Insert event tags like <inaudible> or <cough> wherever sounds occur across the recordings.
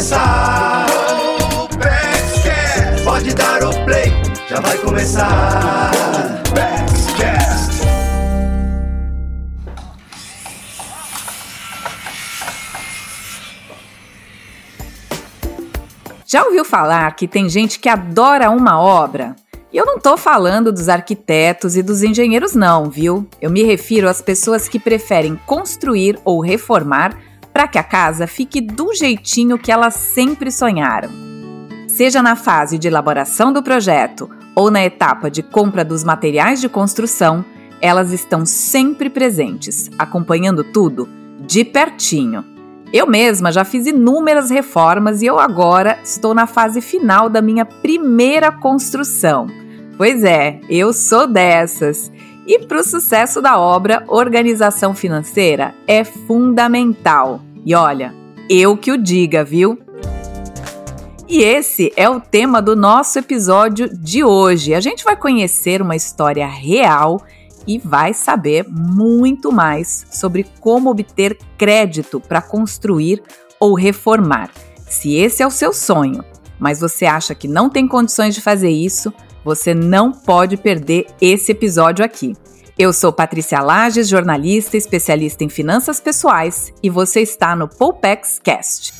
começar. Pode dar o play, já vai começar. Já ouviu falar que tem gente que adora uma obra? E eu não estou falando dos arquitetos e dos engenheiros, não, viu? Eu me refiro às pessoas que preferem construir ou reformar para que a casa fique do jeitinho que elas sempre sonharam. Seja na fase de elaboração do projeto ou na etapa de compra dos materiais de construção, elas estão sempre presentes, acompanhando tudo de pertinho. Eu mesma já fiz inúmeras reformas e eu agora estou na fase final da minha primeira construção. Pois é, eu sou dessas. E para o sucesso da obra, organização financeira é fundamental. E olha, eu que o diga, viu? E esse é o tema do nosso episódio de hoje. A gente vai conhecer uma história real e vai saber muito mais sobre como obter crédito para construir ou reformar. Se esse é o seu sonho, mas você acha que não tem condições de fazer isso, você não pode perder esse episódio aqui. Eu sou Patrícia Lages, jornalista especialista em finanças pessoais, e você está no Poupex Cast.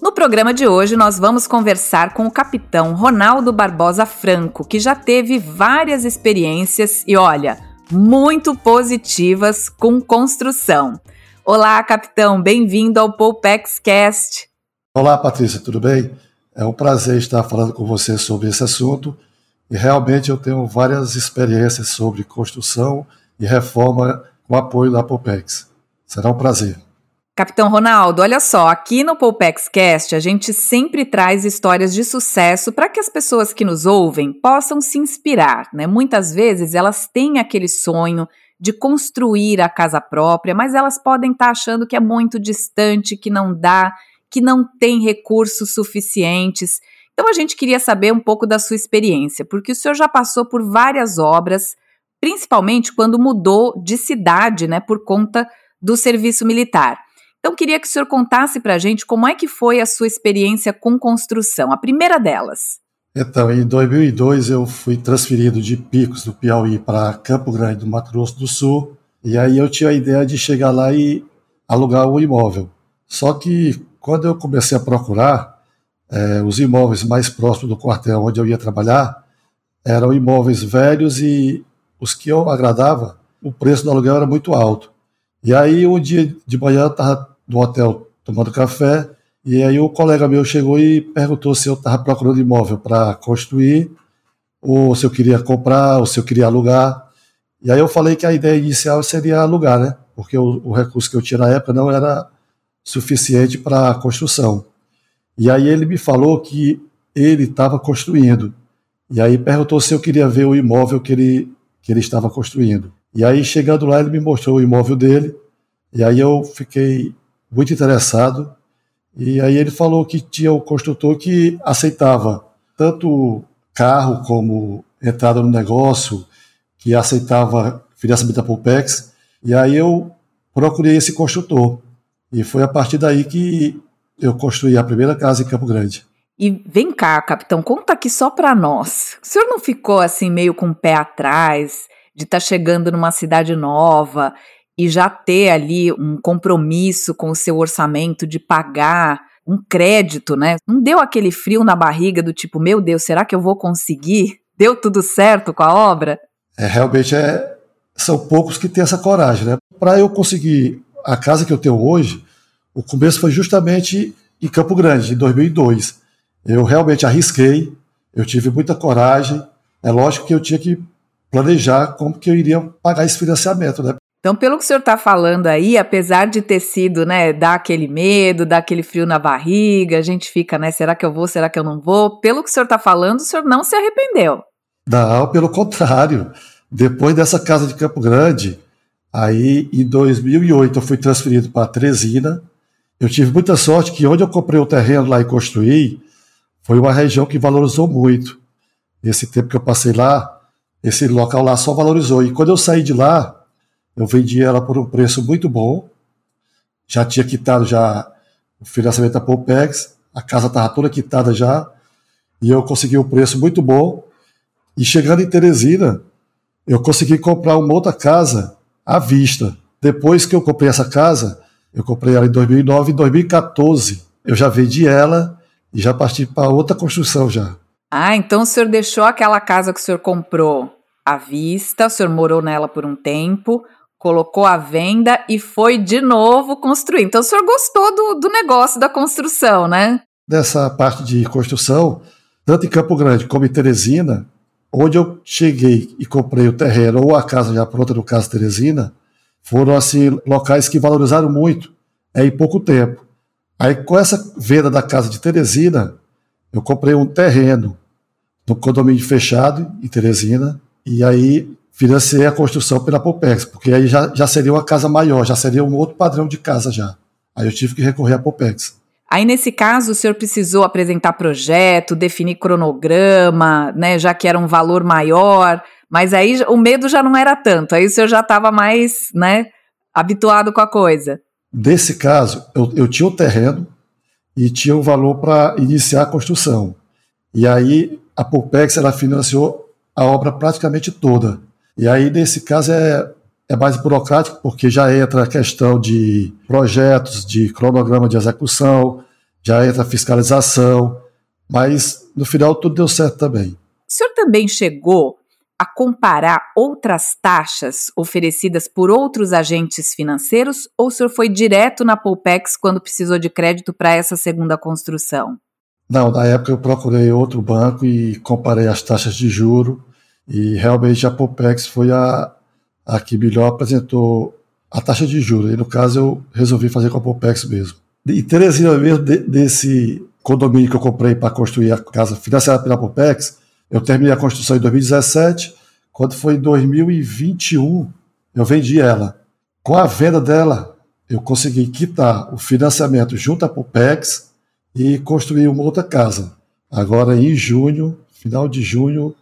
No programa de hoje, nós vamos conversar com o capitão Ronaldo Barbosa Franco, que já teve várias experiências e, olha, muito positivas com construção. Olá, capitão, bem-vindo ao Poupex Cast. Olá, Patrícia, tudo bem? É um prazer estar falando com você sobre esse assunto e realmente eu tenho várias experiências sobre construção e reforma com apoio da Poupex. Será um prazer. Capitão Ronaldo, olha só, aqui no Poupex Cast a gente sempre traz histórias de sucesso para que as pessoas que nos ouvem possam se inspirar, né? Muitas vezes elas têm aquele sonho de construir a casa própria, mas elas podem estar tá achando que é muito distante, que não dá, que não tem recursos suficientes. Então a gente queria saber um pouco da sua experiência, porque o senhor já passou por várias obras, principalmente quando mudou de cidade, né, por conta do serviço militar. Então, queria que o senhor contasse para a gente como é que foi a sua experiência com construção, a primeira delas. Então, em 2002 eu fui transferido de Picos, do Piauí, para Campo Grande, do Mato Grosso do Sul, e aí eu tinha a ideia de chegar lá e alugar o imóvel. Só que quando eu comecei a procurar, é, os imóveis mais próximos do quartel onde eu ia trabalhar eram imóveis velhos e os que eu agradava, o preço do aluguel era muito alto. E aí um dia de manhã eu estava no hotel tomando café, e aí o colega meu chegou e perguntou se eu estava procurando imóvel para construir, ou se eu queria comprar, ou se eu queria alugar. E aí eu falei que a ideia inicial seria alugar, né? Porque o, o recurso que eu tinha na época não era suficiente para a construção. E aí ele me falou que ele estava construindo. E aí perguntou se eu queria ver o imóvel que ele, que ele estava construindo. E aí, chegando lá, ele me mostrou o imóvel dele. E aí eu fiquei muito interessado. E aí ele falou que tinha o um construtor que aceitava tanto carro como entrada no negócio, que aceitava financiamento da Pulpex. E aí eu procurei esse construtor. E foi a partir daí que eu construí a primeira casa em Campo Grande. E vem cá, capitão, conta aqui só para nós. O senhor não ficou assim meio com o pé atrás de estar tá chegando numa cidade nova e já ter ali um compromisso com o seu orçamento de pagar um crédito, né? Não deu aquele frio na barriga do tipo, meu Deus, será que eu vou conseguir? Deu tudo certo com a obra? É, realmente é, são poucos que têm essa coragem, né? Para eu conseguir a casa que eu tenho hoje, o começo foi justamente em Campo Grande, em 2002. Eu realmente arrisquei, eu tive muita coragem. É lógico que eu tinha que planejar como que eu iria pagar esse financiamento, né? Então, pelo que o senhor está falando aí, apesar de ter sido, né, dar aquele medo, dar aquele frio na barriga, a gente fica, né, será que eu vou, será que eu não vou? Pelo que o senhor está falando, o senhor não se arrependeu. Não, pelo contrário. Depois dessa casa de Campo Grande, aí em 2008 eu fui transferido para Tresina. Eu tive muita sorte que onde eu comprei o terreno lá e construí, foi uma região que valorizou muito. Esse tempo que eu passei lá, esse local lá só valorizou. E quando eu saí de lá, Eu vendi ela por um preço muito bom. Já tinha quitado já o financiamento da Poupex, a casa estava toda quitada já, e eu consegui um preço muito bom. E chegando em Teresina, eu consegui comprar uma outra casa à vista. Depois que eu comprei essa casa, eu comprei ela em 2009, em 2014 eu já vendi ela e já parti para outra construção já. Ah, então o senhor deixou aquela casa que o senhor comprou à vista, o senhor morou nela por um tempo, colocou à venda e foi de novo construir. Então o senhor gostou do, do negócio da construção, né? Dessa parte de construção, tanto em Campo Grande como em Teresina, onde eu cheguei e comprei o terreno ou a casa já pronta, no caso Teresina, foram assim locais que valorizaram muito é, em pouco tempo. Aí com essa venda da casa de Teresina, eu comprei um terreno no condomínio fechado em Teresina e aí financei a construção pela Popex, porque aí já, já seria uma casa maior, já seria um outro padrão de casa já. Aí eu tive que recorrer à Popex. Aí, nesse caso, o senhor precisou apresentar projeto, definir cronograma, né, já que era um valor maior, mas aí o medo já não era tanto, aí o senhor já estava mais né, habituado com a coisa. Nesse caso, eu, eu tinha o terreno e tinha o valor para iniciar a construção. E aí a Pulpex ela financiou a obra praticamente toda. E aí, nesse caso, é, é mais burocrático, porque já entra a questão de projetos, de cronograma de execução, já entra a fiscalização, mas no final tudo deu certo também. O senhor também chegou a comparar outras taxas oferecidas por outros agentes financeiros ou o senhor foi direto na Poupex quando precisou de crédito para essa segunda construção? Não, na época eu procurei outro banco e comparei as taxas de juro e realmente a Poupex foi a, a que melhor apresentou a taxa de juros. E no caso eu resolvi fazer com a Poupex mesmo. E Teresina mesmo, de, desse condomínio que eu comprei para construir a casa financiada pela Poupex, eu terminei a construção em 2017. Quando foi em 2021, eu vendi ela. Com a venda dela, eu consegui quitar o financiamento junto à Pupex e construir uma outra casa. Agora, em junho, final de junho,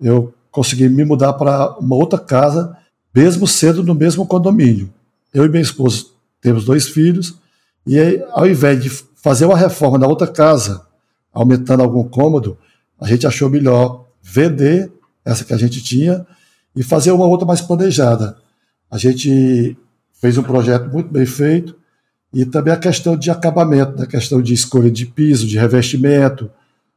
eu consegui me mudar para uma outra casa, mesmo sendo no mesmo condomínio. Eu e minha esposa temos dois filhos, e aí, ao invés de fazer uma reforma na outra casa, aumentando algum cômodo, a gente achou melhor vender essa que a gente tinha e fazer uma outra mais planejada. A gente fez um projeto muito bem feito e também a questão de acabamento, a né? questão de escolha de piso, de revestimento,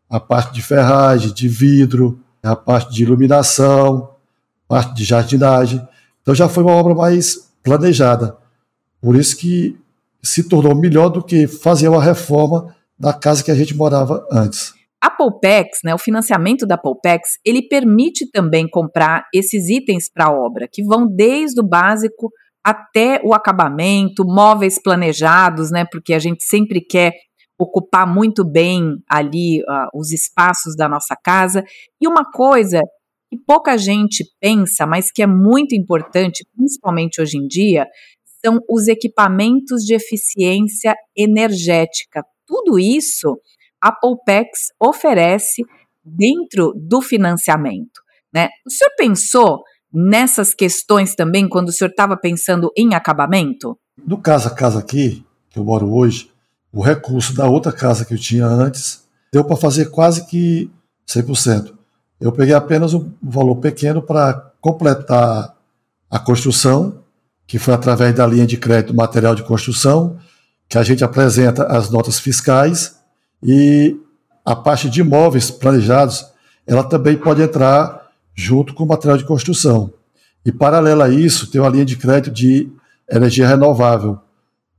a parte de ferragem, de vidro, a parte de iluminação, parte de jardinagem. Então já foi uma obra mais planejada. Por isso que se tornou melhor do que fazer uma reforma da casa que a gente morava antes. A Poupex, né, o financiamento da Poupex, ele permite também comprar esses itens para a obra, que vão desde o básico até o acabamento, móveis planejados, né, porque a gente sempre quer ocupar muito bem ali uh, os espaços da nossa casa. E uma coisa que pouca gente pensa, mas que é muito importante, principalmente hoje em dia, são os equipamentos de eficiência energética. Tudo isso a Poupex oferece dentro do financiamento. Né? O senhor pensou nessas questões também quando o senhor estava pensando em acabamento? No casa a casa aqui, que eu moro hoje, o recurso da outra casa que eu tinha antes deu para fazer quase que 100%. Eu peguei apenas um valor pequeno para completar a construção, que foi através da linha de crédito material de construção, que a gente apresenta as notas fiscais e a parte de imóveis planejados, ela também pode entrar junto com o material de construção. E paralelo a isso, tem uma linha de crédito de energia renovável,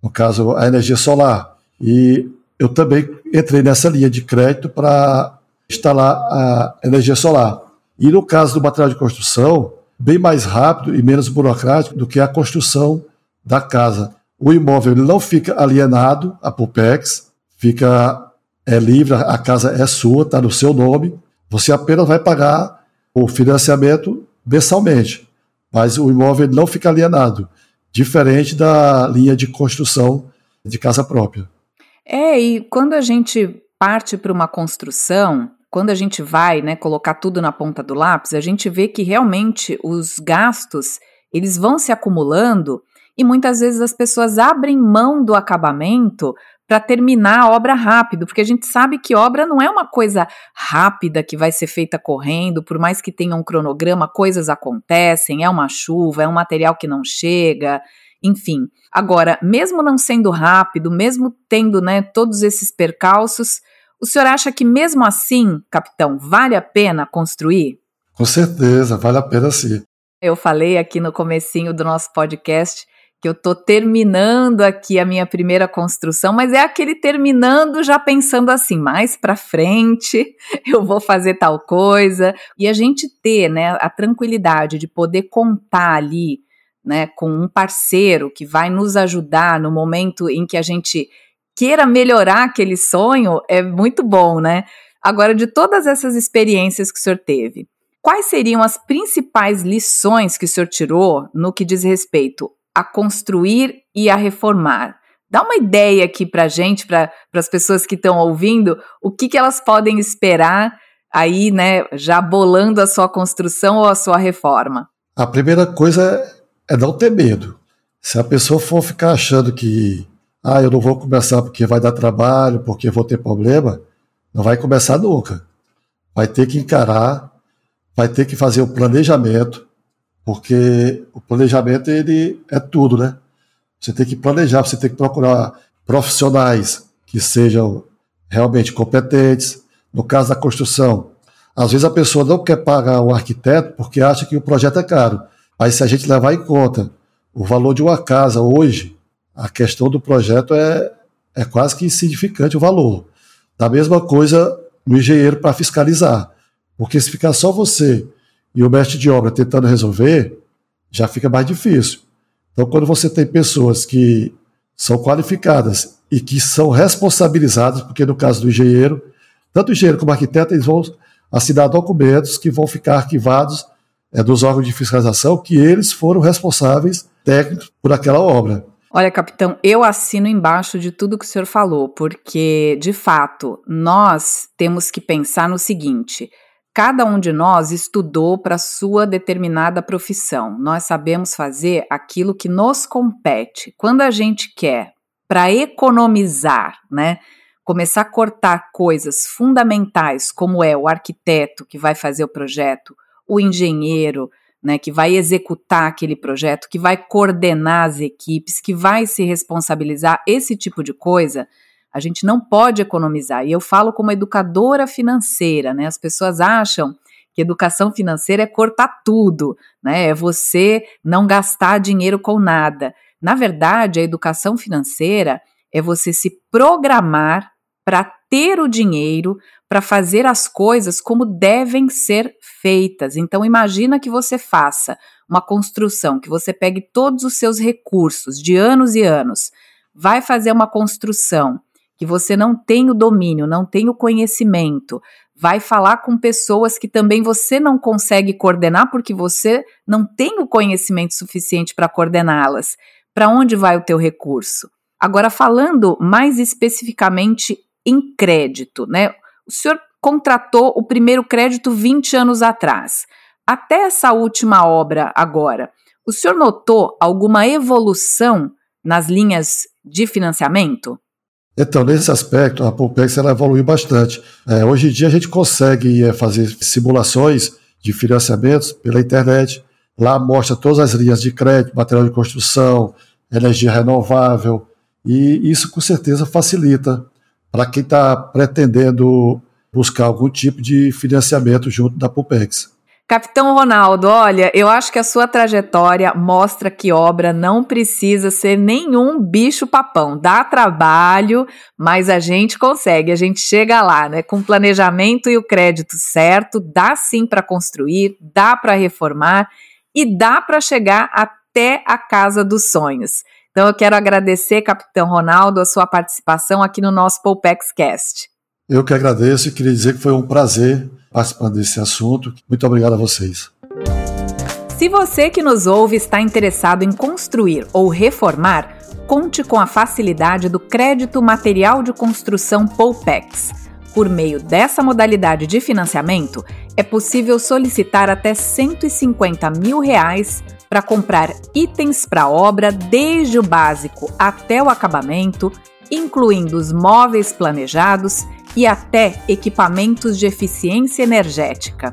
no caso, a energia solar. E eu também entrei nessa linha de crédito para instalar a energia solar. E no caso do material de construção, bem mais rápido e menos burocrático do que a construção da casa. O imóvel não fica alienado à PUPEX, fica é livre, a casa é sua, está no seu nome. Você apenas vai pagar o financiamento mensalmente, mas o imóvel não fica alienado, diferente da linha de construção de casa própria. É, e quando a gente parte para uma construção, quando a gente vai né, colocar tudo na ponta do lápis, a gente vê que realmente os gastos eles vão se acumulando e muitas vezes as pessoas abrem mão do acabamento para terminar a obra rápido, porque a gente sabe que obra não é uma coisa rápida que vai ser feita correndo, por mais que tenha um cronograma, coisas acontecem, é uma chuva, é um material que não chega, enfim. Agora, mesmo não sendo rápido, mesmo tendo né, todos esses percalços, o senhor acha que mesmo assim, capitão, vale a pena construir? Com certeza, vale a pena sim. Eu falei aqui no comecinho do nosso podcast que eu tô terminando aqui a minha primeira construção, mas é aquele terminando já pensando assim, mais para frente, <laughs> eu vou fazer tal coisa, e a gente ter, né, a tranquilidade de poder contar ali, né, com um parceiro que vai nos ajudar no momento em que a gente queira melhorar aquele sonho, é muito bom, né? Agora, de todas essas experiências que o senhor teve, quais seriam as principais lições que o senhor tirou no que diz respeito a construir e a reformar. Dá uma ideia aqui para gente, para as pessoas que estão ouvindo, o que, que elas podem esperar aí, né, já bolando a sua construção ou a sua reforma. A primeira coisa é não ter medo. Se a pessoa for ficar achando que, ah, eu não vou começar porque vai dar trabalho, porque vou ter problema, não vai começar nunca. Vai ter que encarar, vai ter que fazer o planejamento, porque o planejamento ele é tudo, né? Você tem que planejar, você tem que procurar profissionais que sejam realmente competentes. No caso da construção, às vezes a pessoa não quer pagar o arquiteto porque acha que o projeto é caro. Mas se a gente levar em conta o valor de uma casa hoje, a questão do projeto é, é quase que insignificante o valor. Da mesma coisa no engenheiro para fiscalizar. Porque se ficar só você e o mestre de obra tentando resolver, já fica mais difícil. Então, quando você tem pessoas que são qualificadas e que são responsabilizadas, porque no caso do engenheiro, tanto o engenheiro como o arquiteto, eles vão assinar documentos que vão ficar arquivados é, dos órgãos de fiscalização, que eles foram responsáveis técnicos por aquela obra. Olha, capitão, eu assino embaixo de tudo que o senhor falou, porque, de fato, nós temos que pensar no seguinte: Cada um de nós estudou para sua determinada profissão. Nós sabemos fazer aquilo que nos compete. Quando a gente quer, para economizar, né, começar a cortar coisas fundamentais, como é o arquiteto que vai fazer o projeto, o engenheiro, né, que vai executar aquele projeto, que vai coordenar as equipes, que vai se responsabilizar, esse tipo de coisa, a gente não pode economizar. E eu falo como educadora financeira, né? As pessoas acham que educação financeira é cortar tudo, né? É você não gastar dinheiro com nada. Na verdade, a educação financeira é você se programar para ter o dinheiro para fazer as coisas como devem ser feitas. Então imagina que você faça uma construção, que você pegue todos os seus recursos de anos e anos, vai fazer uma construção que você não tem o domínio, não tem o conhecimento, vai falar com pessoas que também você não consegue coordenar porque você não tem o conhecimento suficiente para coordená-las. Para onde vai o teu recurso? Agora falando mais especificamente em crédito, né? O senhor contratou o primeiro crédito 20 anos atrás. Até essa última obra agora, o senhor notou alguma evolução nas linhas de financiamento? Então, nesse aspecto, a Pulpex ela evoluiu bastante. É, hoje em dia a gente consegue é, fazer simulações de financiamentos pela internet. Lá mostra todas as linhas de crédito, material de construção, energia renovável, e isso com certeza facilita para quem está pretendendo buscar algum tipo de financiamento junto da Pulpex. Capitão Ronaldo, olha, eu acho que a sua trajetória mostra que obra não precisa ser nenhum bicho papão. Dá trabalho, mas a gente consegue, a gente chega lá, né? Com o planejamento e o crédito certo, dá sim para construir, dá para reformar e dá para chegar até a casa dos sonhos. Então eu quero agradecer, Capitão Ronaldo, a sua participação aqui no nosso Poupex Cast. Eu que agradeço e queria dizer que foi um prazer participando desse assunto. Muito obrigado a vocês. Se você que nos ouve está interessado em construir ou reformar, conte com a facilidade do crédito material de construção Poupex. Por meio dessa modalidade de financiamento, é possível solicitar até 150 mil reais para comprar itens para obra desde o básico até o acabamento, incluindo os móveis planejados e até equipamentos de eficiência energética.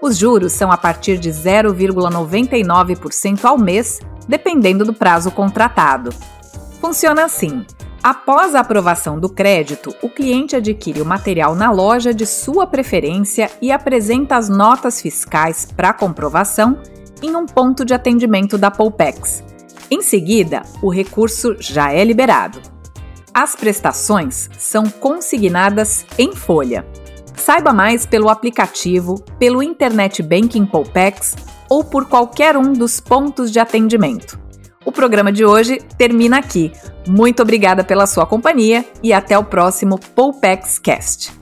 Os juros são a partir de 0,99% ao mês, dependendo do prazo contratado. Funciona assim: após a aprovação do crédito, o cliente adquire o material na loja de sua preferência e apresenta as notas fiscais para comprovação em um ponto de atendimento da Poupex. Em seguida, o recurso já é liberado. As prestações são consignadas em folha. Saiba mais pelo aplicativo, pelo Internet Banking Poupex ou por qualquer um dos pontos de atendimento. O programa de hoje termina aqui. Muito obrigada pela sua companhia e até o próximo Poupex Cast.